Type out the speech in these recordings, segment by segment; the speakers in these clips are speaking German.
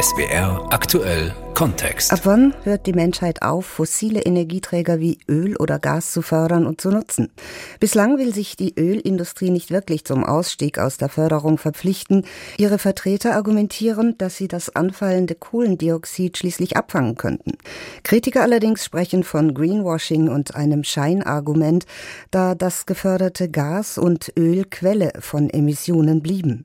SWR aktuell Kontext. Ab wann hört die Menschheit auf, fossile Energieträger wie Öl oder Gas zu fördern und zu nutzen? Bislang will sich die Ölindustrie nicht wirklich zum Ausstieg aus der Förderung verpflichten. Ihre Vertreter argumentieren, dass sie das anfallende Kohlendioxid schließlich abfangen könnten. Kritiker allerdings sprechen von Greenwashing und einem Scheinargument, da das geförderte Gas und Öl Quelle von Emissionen blieben.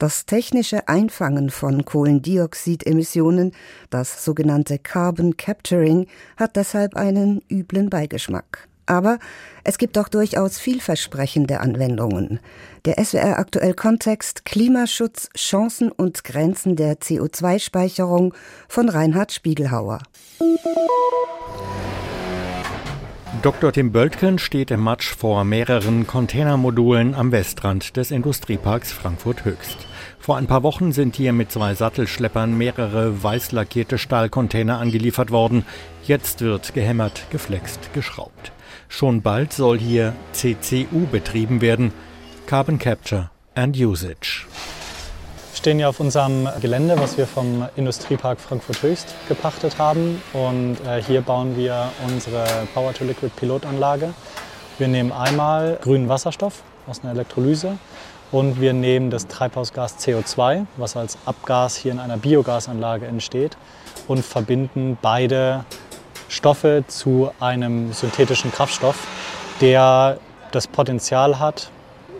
Das technische Einfangen von Kohlendioxidemissionen, das sogenannte Carbon Capturing, hat deshalb einen üblen Beigeschmack. Aber es gibt auch durchaus vielversprechende Anwendungen. Der SWR aktuell Kontext Klimaschutz, Chancen und Grenzen der CO2-Speicherung von Reinhard Spiegelhauer. Dr. Tim Böltgen steht im Matsch vor mehreren Containermodulen am Westrand des Industrieparks Frankfurt Höchst. Vor ein paar Wochen sind hier mit zwei Sattelschleppern mehrere weiß lackierte Stahlcontainer angeliefert worden. Jetzt wird gehämmert, geflext, geschraubt. Schon bald soll hier CCU betrieben werden. Carbon Capture and Usage. Wir stehen ja auf unserem Gelände, was wir vom Industriepark Frankfurt Höchst gepachtet haben. Und äh, hier bauen wir unsere Power-to-Liquid-Pilotanlage. Wir nehmen einmal grünen Wasserstoff aus einer Elektrolyse und wir nehmen das Treibhausgas CO2, was als Abgas hier in einer Biogasanlage entsteht, und verbinden beide Stoffe zu einem synthetischen Kraftstoff, der das Potenzial hat,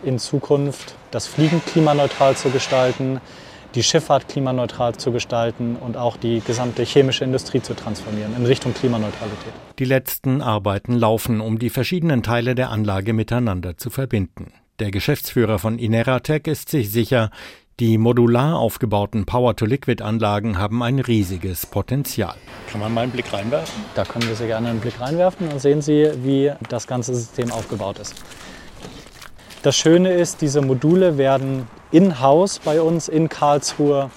in Zukunft das Fliegen klimaneutral zu gestalten, die Schifffahrt klimaneutral zu gestalten und auch die gesamte chemische Industrie zu transformieren in Richtung Klimaneutralität. Die letzten Arbeiten laufen, um die verschiedenen Teile der Anlage miteinander zu verbinden. Der Geschäftsführer von Ineratec ist sich sicher, die modular aufgebauten Power-to-Liquid-Anlagen haben ein riesiges Potenzial. Kann man mal einen Blick reinwerfen? Da können wir sehr gerne einen Blick reinwerfen. Dann sehen Sie, wie das ganze System aufgebaut ist. Das Schöne ist, diese Module werden in-house bei uns in Karlsruhe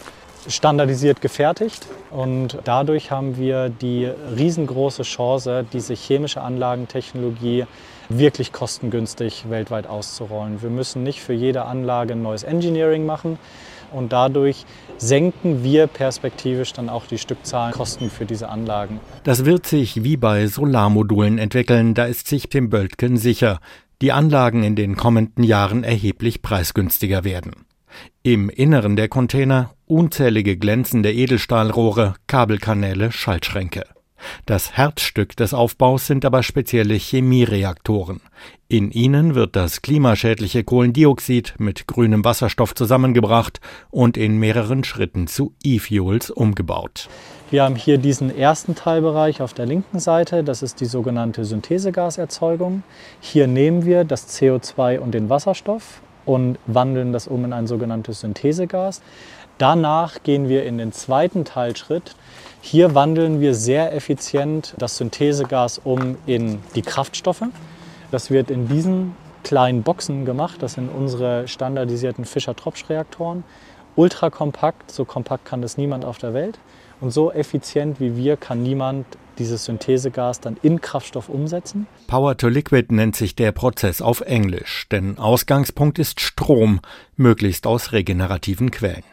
standardisiert gefertigt und dadurch haben wir die riesengroße Chance, diese chemische Anlagentechnologie wirklich kostengünstig weltweit auszurollen. Wir müssen nicht für jede Anlage ein neues Engineering machen und dadurch senken wir perspektivisch dann auch die Stückzahlenkosten für diese Anlagen. Das wird sich wie bei Solarmodulen entwickeln, da ist sich Tim Böltgen sicher. Die Anlagen in den kommenden Jahren erheblich preisgünstiger werden. Im Inneren der Container unzählige glänzende Edelstahlrohre, Kabelkanäle, Schaltschränke. Das Herzstück des Aufbaus sind aber spezielle Chemiereaktoren. In ihnen wird das klimaschädliche Kohlendioxid mit grünem Wasserstoff zusammengebracht und in mehreren Schritten zu E-Fuels umgebaut. Wir haben hier diesen ersten Teilbereich auf der linken Seite, das ist die sogenannte Synthesegaserzeugung. Hier nehmen wir das CO2 und den Wasserstoff und wandeln das um in ein sogenanntes Synthesegas. Danach gehen wir in den zweiten Teilschritt. Hier wandeln wir sehr effizient das Synthesegas um in die Kraftstoffe. Das wird in diesen kleinen Boxen gemacht. Das sind unsere standardisierten Fischer-Tropsch-Reaktoren. Ultra kompakt, so kompakt kann das niemand auf der Welt. Und so effizient wie wir kann niemand dieses Synthesegas dann in Kraftstoff umsetzen. Power to Liquid nennt sich der Prozess auf Englisch, denn Ausgangspunkt ist Strom, möglichst aus regenerativen Quellen.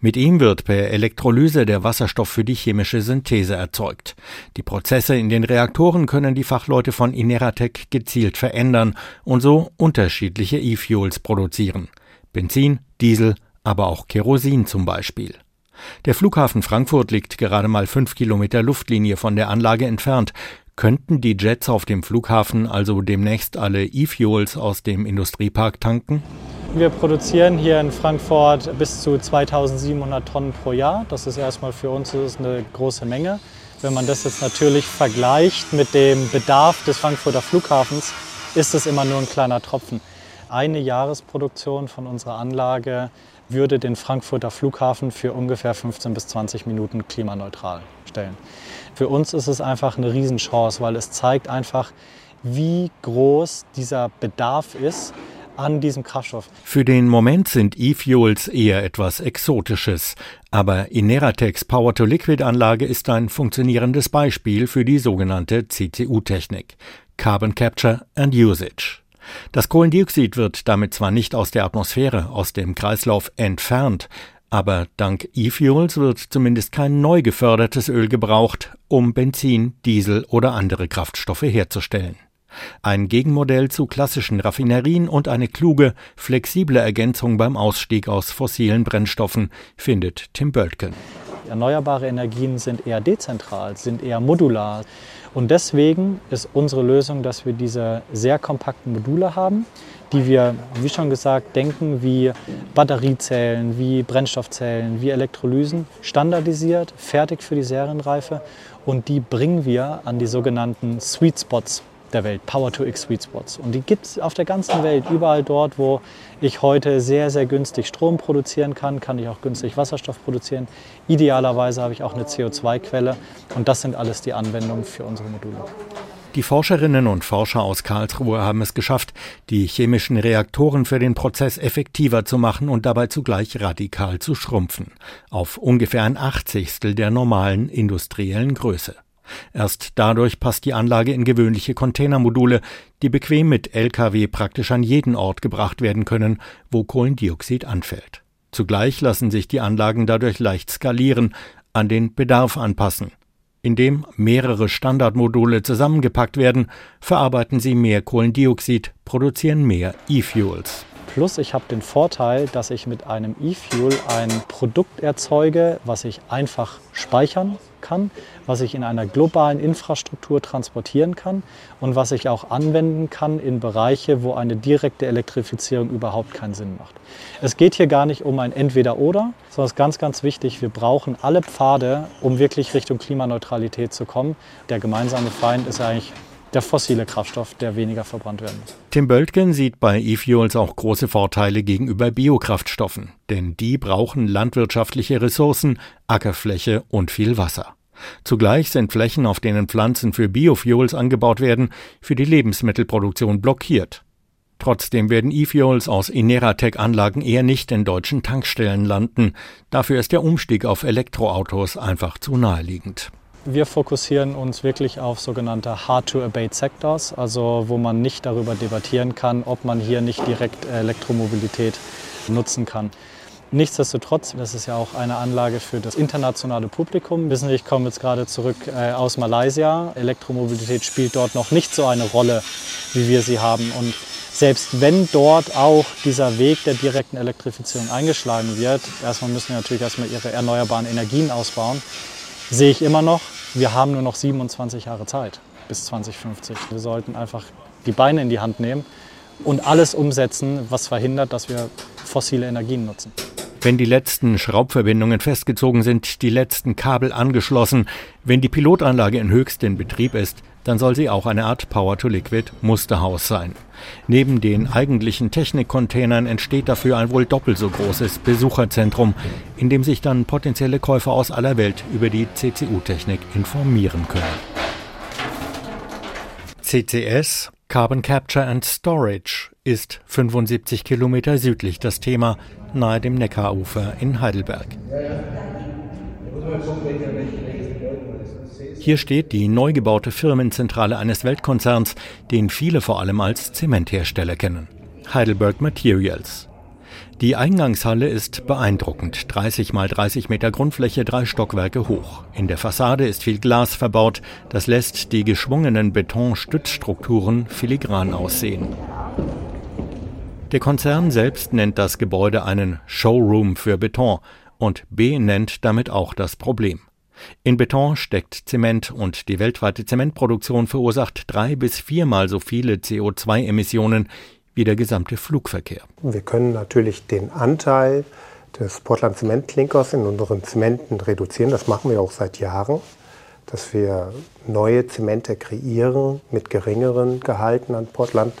Mit ihm wird per Elektrolyse der Wasserstoff für die chemische Synthese erzeugt. Die Prozesse in den Reaktoren können die Fachleute von Ineratec gezielt verändern und so unterschiedliche E-Fuels produzieren. Benzin, Diesel, aber auch Kerosin zum Beispiel. Der Flughafen Frankfurt liegt gerade mal fünf Kilometer Luftlinie von der Anlage entfernt. Könnten die Jets auf dem Flughafen also demnächst alle E-Fuels aus dem Industriepark tanken? Wir produzieren hier in Frankfurt bis zu 2700 Tonnen pro Jahr. Das ist erstmal für uns eine große Menge. Wenn man das jetzt natürlich vergleicht mit dem Bedarf des Frankfurter Flughafens, ist es immer nur ein kleiner Tropfen. Eine Jahresproduktion von unserer Anlage würde den Frankfurter Flughafen für ungefähr 15 bis 20 Minuten klimaneutral stellen. Für uns ist es einfach eine Riesenchance, weil es zeigt einfach, wie groß dieser Bedarf ist an diesem Kraftstoff. Für den Moment sind E-Fuels eher etwas Exotisches, aber Ineratex Power-to-Liquid-Anlage ist ein funktionierendes Beispiel für die sogenannte CCU-Technik Carbon Capture and Usage. Das Kohlendioxid wird damit zwar nicht aus der Atmosphäre, aus dem Kreislauf entfernt, Aber dank E-Fuels wird zumindest kein neu gefördertes Öl gebraucht, um Benzin, Diesel oder andere Kraftstoffe herzustellen. Ein Gegenmodell zu klassischen Raffinerien und eine kluge, flexible Ergänzung beim Ausstieg aus fossilen Brennstoffen, findet Tim Böltgen. Erneuerbare Energien sind eher dezentral, sind eher modular. Und deswegen ist unsere Lösung, dass wir diese sehr kompakten Module haben, die wir, wie schon gesagt, denken wie Batteriezellen, wie Brennstoffzellen, wie Elektrolysen, standardisiert, fertig für die Serienreife. Und die bringen wir an die sogenannten Sweet Spots der Welt, Power-to-X Sweet Spots. Und die gibt es auf der ganzen Welt, überall dort, wo ich heute sehr, sehr günstig Strom produzieren kann, kann ich auch günstig Wasserstoff produzieren. Idealerweise habe ich auch eine CO2-Quelle und das sind alles die Anwendungen für unsere Module. Die Forscherinnen und Forscher aus Karlsruhe haben es geschafft, die chemischen Reaktoren für den Prozess effektiver zu machen und dabei zugleich radikal zu schrumpfen, auf ungefähr ein Achtzigstel der normalen industriellen Größe. Erst dadurch passt die Anlage in gewöhnliche Containermodule, die bequem mit Lkw praktisch an jeden Ort gebracht werden können, wo Kohlendioxid anfällt. Zugleich lassen sich die Anlagen dadurch leicht skalieren, an den Bedarf anpassen. Indem mehrere Standardmodule zusammengepackt werden, verarbeiten sie mehr Kohlendioxid, produzieren mehr E-Fuels. Plus ich habe den Vorteil, dass ich mit einem E-Fuel ein Produkt erzeuge, was ich einfach speichern kann, was ich in einer globalen Infrastruktur transportieren kann und was ich auch anwenden kann in Bereiche, wo eine direkte Elektrifizierung überhaupt keinen Sinn macht. Es geht hier gar nicht um ein Entweder-Oder, sondern es ist ganz, ganz wichtig, wir brauchen alle Pfade, um wirklich Richtung Klimaneutralität zu kommen. Der gemeinsame Feind ist eigentlich der fossile Kraftstoff, der weniger verbrannt werden muss. Tim Böltgen sieht bei E-Fuels auch große Vorteile gegenüber Biokraftstoffen, denn die brauchen landwirtschaftliche Ressourcen, Ackerfläche und viel Wasser. Zugleich sind Flächen, auf denen Pflanzen für Biofuels angebaut werden, für die Lebensmittelproduktion blockiert. Trotzdem werden E-Fuels aus Ineratec-Anlagen eher nicht in deutschen Tankstellen landen. Dafür ist der Umstieg auf Elektroautos einfach zu naheliegend. Wir fokussieren uns wirklich auf sogenannte Hard-to-Abate Sectors, also wo man nicht darüber debattieren kann, ob man hier nicht direkt Elektromobilität nutzen kann. Nichtsdestotrotz, das ist ja auch eine Anlage für das internationale Publikum. Wissen Sie, ich komme jetzt gerade zurück äh, aus Malaysia. Elektromobilität spielt dort noch nicht so eine Rolle, wie wir sie haben. Und selbst wenn dort auch dieser Weg der direkten Elektrifizierung eingeschlagen wird, erstmal müssen wir natürlich erstmal ihre erneuerbaren Energien ausbauen, sehe ich immer noch, wir haben nur noch 27 Jahre Zeit bis 2050. Wir sollten einfach die Beine in die Hand nehmen und alles umsetzen, was verhindert, dass wir fossile Energien nutzen. Wenn die letzten Schraubverbindungen festgezogen sind, die letzten Kabel angeschlossen, wenn die Pilotanlage in höchstem Betrieb ist, dann soll sie auch eine Art Power-to-Liquid-Musterhaus sein. Neben den eigentlichen Technikcontainern entsteht dafür ein wohl doppelt so großes Besucherzentrum, in dem sich dann potenzielle Käufer aus aller Welt über die CCU-Technik informieren können. CCS, Carbon Capture and Storage, ist 75 Kilometer südlich das Thema, nahe dem Neckarufer in Heidelberg. Hier steht die neu gebaute Firmenzentrale eines Weltkonzerns, den viele vor allem als Zementhersteller kennen. Heidelberg Materials. Die Eingangshalle ist beeindruckend. 30 mal 30 Meter Grundfläche, drei Stockwerke hoch. In der Fassade ist viel Glas verbaut. Das lässt die geschwungenen Betonstützstrukturen filigran aussehen. Der Konzern selbst nennt das Gebäude einen Showroom für Beton und B nennt damit auch das Problem. In Beton steckt Zement und die weltweite Zementproduktion verursacht drei bis viermal so viele CO2-Emissionen wie der gesamte Flugverkehr. Wir können natürlich den Anteil des Portland Zementklinkers in unseren Zementen reduzieren. Das machen wir auch seit Jahren, dass wir neue Zemente kreieren mit geringeren Gehalten an Portland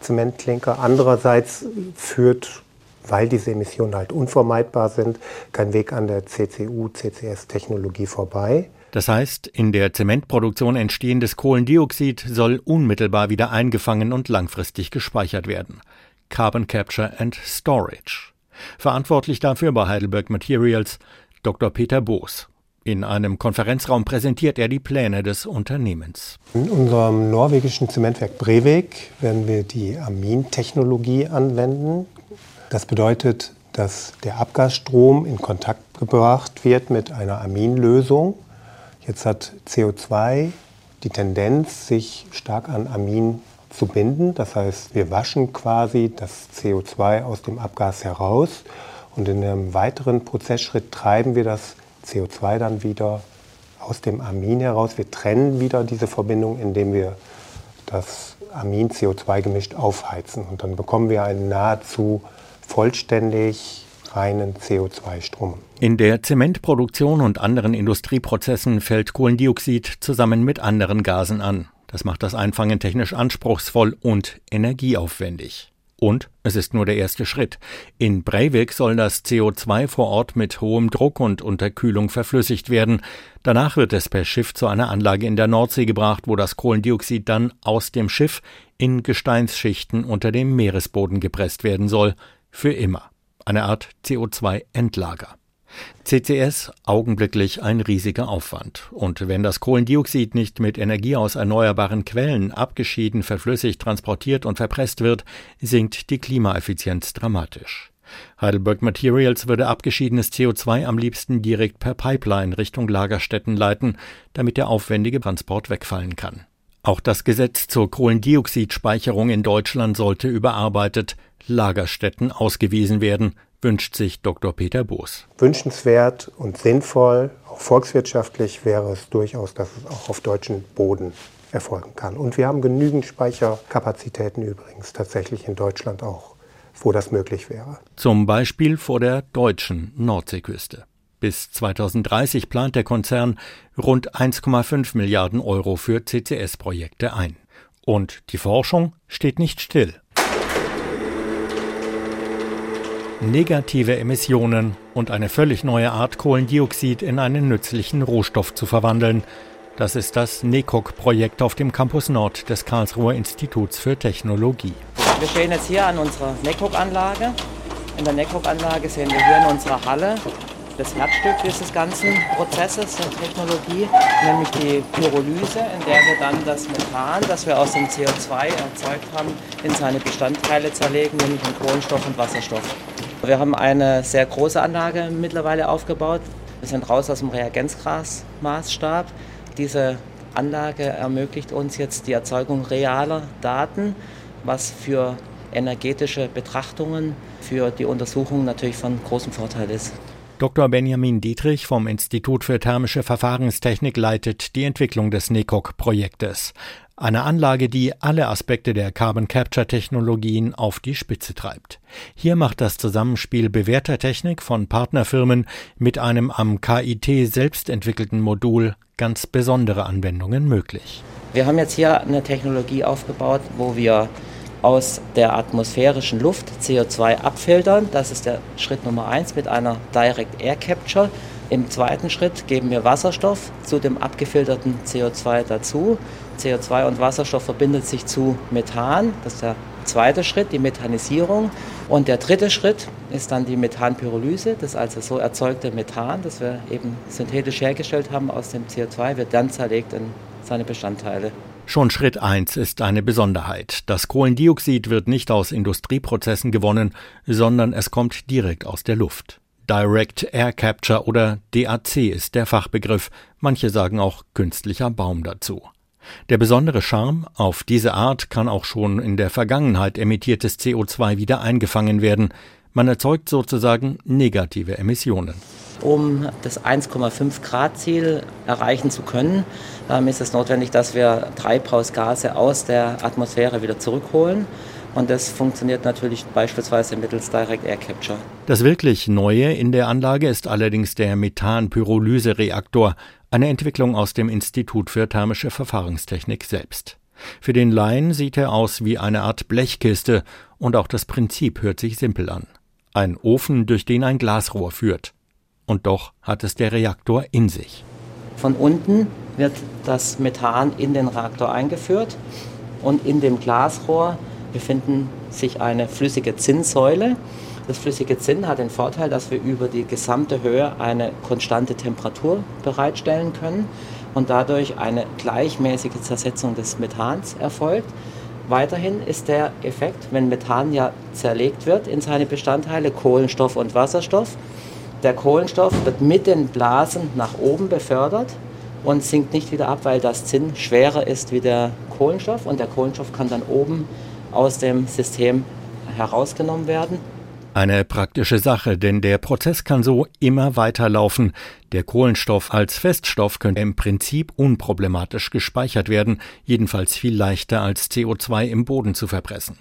Zementklinker. Andererseits führt weil diese Emissionen halt unvermeidbar sind, kein Weg an der CCU-CCS-Technologie vorbei. Das heißt, in der Zementproduktion entstehendes Kohlendioxid soll unmittelbar wieder eingefangen und langfristig gespeichert werden. Carbon Capture and Storage. Verantwortlich dafür bei Heidelberg Materials Dr. Peter Boos. In einem Konferenzraum präsentiert er die Pläne des Unternehmens. In unserem norwegischen Zementwerk Brevik werden wir die Amintechnologie anwenden. Das bedeutet dass der Abgasstrom in Kontakt gebracht wird mit einer Aminlösung. Jetzt hat CO2 die Tendenz, sich stark an Amin zu binden. Das heißt, wir waschen quasi das CO2 aus dem Abgas heraus und in einem weiteren Prozessschritt treiben wir das CO2 dann wieder aus dem Amin heraus. Wir trennen wieder diese Verbindung, indem wir das Amin-CO2 gemischt aufheizen. Und dann bekommen wir einen nahezu vollständig reinen CO2-Strom. In der Zementproduktion und anderen Industrieprozessen fällt Kohlendioxid zusammen mit anderen Gasen an. Das macht das Einfangen technisch anspruchsvoll und energieaufwendig. Und es ist nur der erste Schritt. In Breivik soll das CO2 vor Ort mit hohem Druck und Unterkühlung verflüssigt werden. Danach wird es per Schiff zu einer Anlage in der Nordsee gebracht, wo das Kohlendioxid dann aus dem Schiff in Gesteinsschichten unter dem Meeresboden gepresst werden soll. Für immer. Eine Art CO2-Endlager. CCS augenblicklich ein riesiger Aufwand. Und wenn das Kohlendioxid nicht mit Energie aus erneuerbaren Quellen abgeschieden, verflüssigt, transportiert und verpresst wird, sinkt die Klimaeffizienz dramatisch. Heidelberg Materials würde abgeschiedenes CO2 am liebsten direkt per Pipeline Richtung Lagerstätten leiten, damit der aufwendige Transport wegfallen kann. Auch das Gesetz zur Kohlendioxidspeicherung in Deutschland sollte überarbeitet, Lagerstätten ausgewiesen werden, wünscht sich Dr. Peter Boos. Wünschenswert und sinnvoll, auch volkswirtschaftlich wäre es durchaus, dass es auch auf deutschem Boden erfolgen kann. Und wir haben genügend Speicherkapazitäten übrigens tatsächlich in Deutschland auch, wo das möglich wäre. Zum Beispiel vor der deutschen Nordseeküste. Bis 2030 plant der Konzern rund 1,5 Milliarden Euro für CCS-Projekte ein. Und die Forschung steht nicht still. negative Emissionen und eine völlig neue Art Kohlendioxid in einen nützlichen Rohstoff zu verwandeln. Das ist das NECOG-Projekt auf dem Campus Nord des Karlsruher Instituts für Technologie. Wir stehen jetzt hier an unserer NECOG-Anlage. In der NECOG-Anlage sehen wir hier in unserer Halle das Herzstück dieses ganzen Prozesses der Technologie, nämlich die Pyrolyse, in der wir dann das Methan, das wir aus dem CO2 erzeugt haben, in seine Bestandteile zerlegen, nämlich in Kohlenstoff und Wasserstoff. Wir haben eine sehr große Anlage mittlerweile aufgebaut. Wir sind raus aus dem Reagenzgrasmaßstab. Diese Anlage ermöglicht uns jetzt die Erzeugung realer Daten, was für energetische Betrachtungen, für die Untersuchung natürlich von großem Vorteil ist. Dr. Benjamin Dietrich vom Institut für thermische Verfahrenstechnik leitet die Entwicklung des NECOG-Projektes. Eine Anlage, die alle Aspekte der Carbon Capture Technologien auf die Spitze treibt. Hier macht das Zusammenspiel bewährter Technik von Partnerfirmen mit einem am KIT selbst entwickelten Modul ganz besondere Anwendungen möglich. Wir haben jetzt hier eine Technologie aufgebaut, wo wir aus der atmosphärischen Luft CO2 abfiltern. Das ist der Schritt Nummer eins mit einer Direct Air Capture. Im zweiten Schritt geben wir Wasserstoff zu dem abgefilterten CO2 dazu. CO2 und Wasserstoff verbindet sich zu Methan. Das ist der zweite Schritt, die Methanisierung. Und der dritte Schritt ist dann die Methanpyrolyse. Das also so erzeugte Methan, das wir eben synthetisch hergestellt haben aus dem CO2, wird dann zerlegt in seine Bestandteile. Schon Schritt 1 ist eine Besonderheit. Das Kohlendioxid wird nicht aus Industrieprozessen gewonnen, sondern es kommt direkt aus der Luft. Direct Air Capture oder DAC ist der Fachbegriff, manche sagen auch künstlicher Baum dazu. Der besondere Charme, auf diese Art kann auch schon in der Vergangenheit emittiertes CO2 wieder eingefangen werden. Man erzeugt sozusagen negative Emissionen. Um das 1,5 Grad Ziel erreichen zu können, ähm, ist es notwendig, dass wir Treibhausgase aus der Atmosphäre wieder zurückholen. Und das funktioniert natürlich beispielsweise mittels Direct Air Capture. Das wirklich Neue in der Anlage ist allerdings der Methanpyrolyse-Reaktor, eine Entwicklung aus dem Institut für thermische Verfahrenstechnik selbst. Für den Laien sieht er aus wie eine Art Blechkiste und auch das Prinzip hört sich simpel an. Ein Ofen, durch den ein Glasrohr führt. Und doch hat es der Reaktor in sich. Von unten wird das Methan in den Reaktor eingeführt und in dem Glasrohr befinden sich eine flüssige Zinnsäule. Das flüssige Zinn hat den Vorteil, dass wir über die gesamte Höhe eine konstante Temperatur bereitstellen können und dadurch eine gleichmäßige Zersetzung des Methans erfolgt. Weiterhin ist der Effekt, wenn Methan ja zerlegt wird in seine Bestandteile Kohlenstoff und Wasserstoff, der Kohlenstoff wird mit den Blasen nach oben befördert und sinkt nicht wieder ab, weil das Zinn schwerer ist wie der Kohlenstoff und der Kohlenstoff kann dann oben aus dem System herausgenommen werden. Eine praktische Sache, denn der Prozess kann so immer weiterlaufen. Der Kohlenstoff als Feststoff könnte im Prinzip unproblematisch gespeichert werden, jedenfalls viel leichter als CO2 im Boden zu verpressen.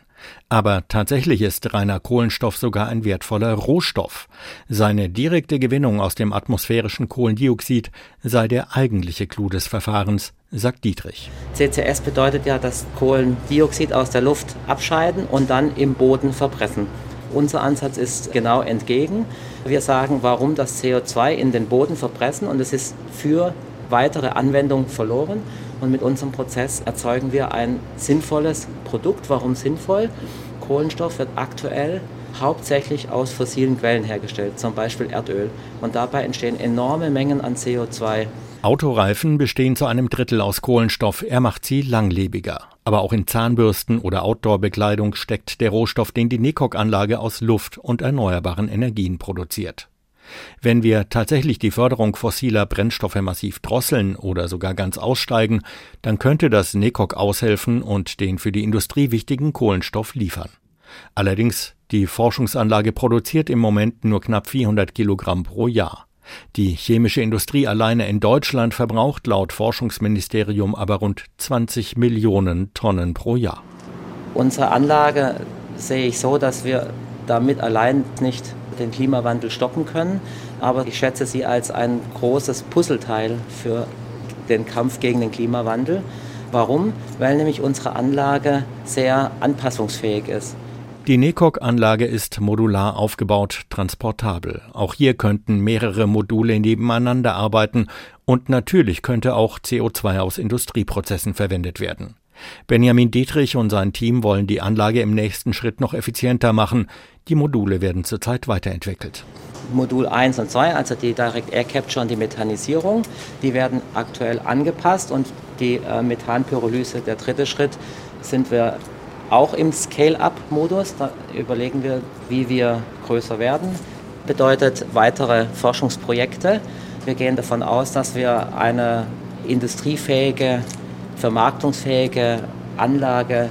Aber tatsächlich ist reiner Kohlenstoff sogar ein wertvoller Rohstoff. Seine direkte Gewinnung aus dem atmosphärischen Kohlendioxid sei der eigentliche Clou des Verfahrens, sagt Dietrich. CCS bedeutet ja, dass Kohlendioxid aus der Luft abscheiden und dann im Boden verpressen. Unser Ansatz ist genau entgegen. Wir sagen, warum das CO2 in den Boden verpressen und es ist für weitere Anwendungen verloren. Und mit unserem Prozess erzeugen wir ein sinnvolles Produkt. Warum sinnvoll? Kohlenstoff wird aktuell hauptsächlich aus fossilen Quellen hergestellt, zum Beispiel Erdöl. Und dabei entstehen enorme Mengen an CO2. Autoreifen bestehen zu einem Drittel aus Kohlenstoff. Er macht sie langlebiger. Aber auch in Zahnbürsten oder Outdoor-Bekleidung steckt der Rohstoff, den die Nekok-Anlage aus Luft und erneuerbaren Energien produziert. Wenn wir tatsächlich die Förderung fossiler Brennstoffe massiv drosseln oder sogar ganz aussteigen, dann könnte das Nekok aushelfen und den für die Industrie wichtigen Kohlenstoff liefern. Allerdings, die Forschungsanlage produziert im Moment nur knapp 400 Kilogramm pro Jahr. Die chemische Industrie alleine in Deutschland verbraucht laut Forschungsministerium aber rund 20 Millionen Tonnen pro Jahr. Unsere Anlage sehe ich so, dass wir damit allein nicht den Klimawandel stoppen können, aber ich schätze sie als ein großes Puzzleteil für den Kampf gegen den Klimawandel. Warum? Weil nämlich unsere Anlage sehr anpassungsfähig ist. Die NECOG-Anlage ist modular aufgebaut, transportabel. Auch hier könnten mehrere Module nebeneinander arbeiten und natürlich könnte auch CO2 aus Industrieprozessen verwendet werden. Benjamin Dietrich und sein Team wollen die Anlage im nächsten Schritt noch effizienter machen. Die Module werden zurzeit weiterentwickelt. Modul 1 und 2, also die Direct Air Capture und die Methanisierung, die werden aktuell angepasst und die äh, Methanpyrolyse, der dritte Schritt, sind wir auch im Scale-up-Modus. Da überlegen wir, wie wir größer werden. Bedeutet weitere Forschungsprojekte. Wir gehen davon aus, dass wir eine industriefähige, vermarktungsfähige Anlage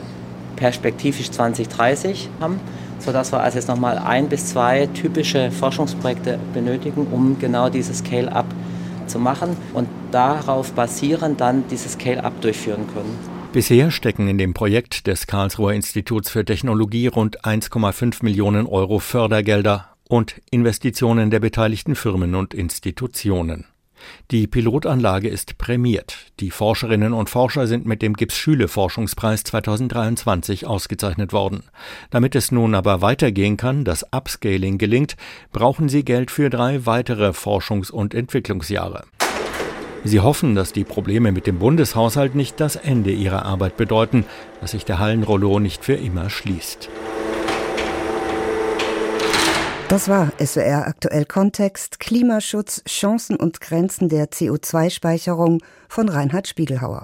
perspektivisch 2030 haben, sodass wir also jetzt nochmal ein bis zwei typische Forschungsprojekte benötigen, um genau dieses Scale-up zu machen und darauf basierend dann dieses Scale-up durchführen können. Bisher stecken in dem Projekt des Karlsruher Instituts für Technologie rund 1,5 Millionen Euro Fördergelder und Investitionen der beteiligten Firmen und Institutionen. Die Pilotanlage ist prämiert. Die Forscherinnen und Forscher sind mit dem Gips-Schüle-Forschungspreis 2023 ausgezeichnet worden. Damit es nun aber weitergehen kann, das Upscaling gelingt, brauchen sie Geld für drei weitere Forschungs- und Entwicklungsjahre. Sie hoffen, dass die Probleme mit dem Bundeshaushalt nicht das Ende ihrer Arbeit bedeuten, dass sich der Hallenrollo nicht für immer schließt. Das war SWR aktuell Kontext Klimaschutz, Chancen und Grenzen der CO2-Speicherung von Reinhard Spiegelhauer.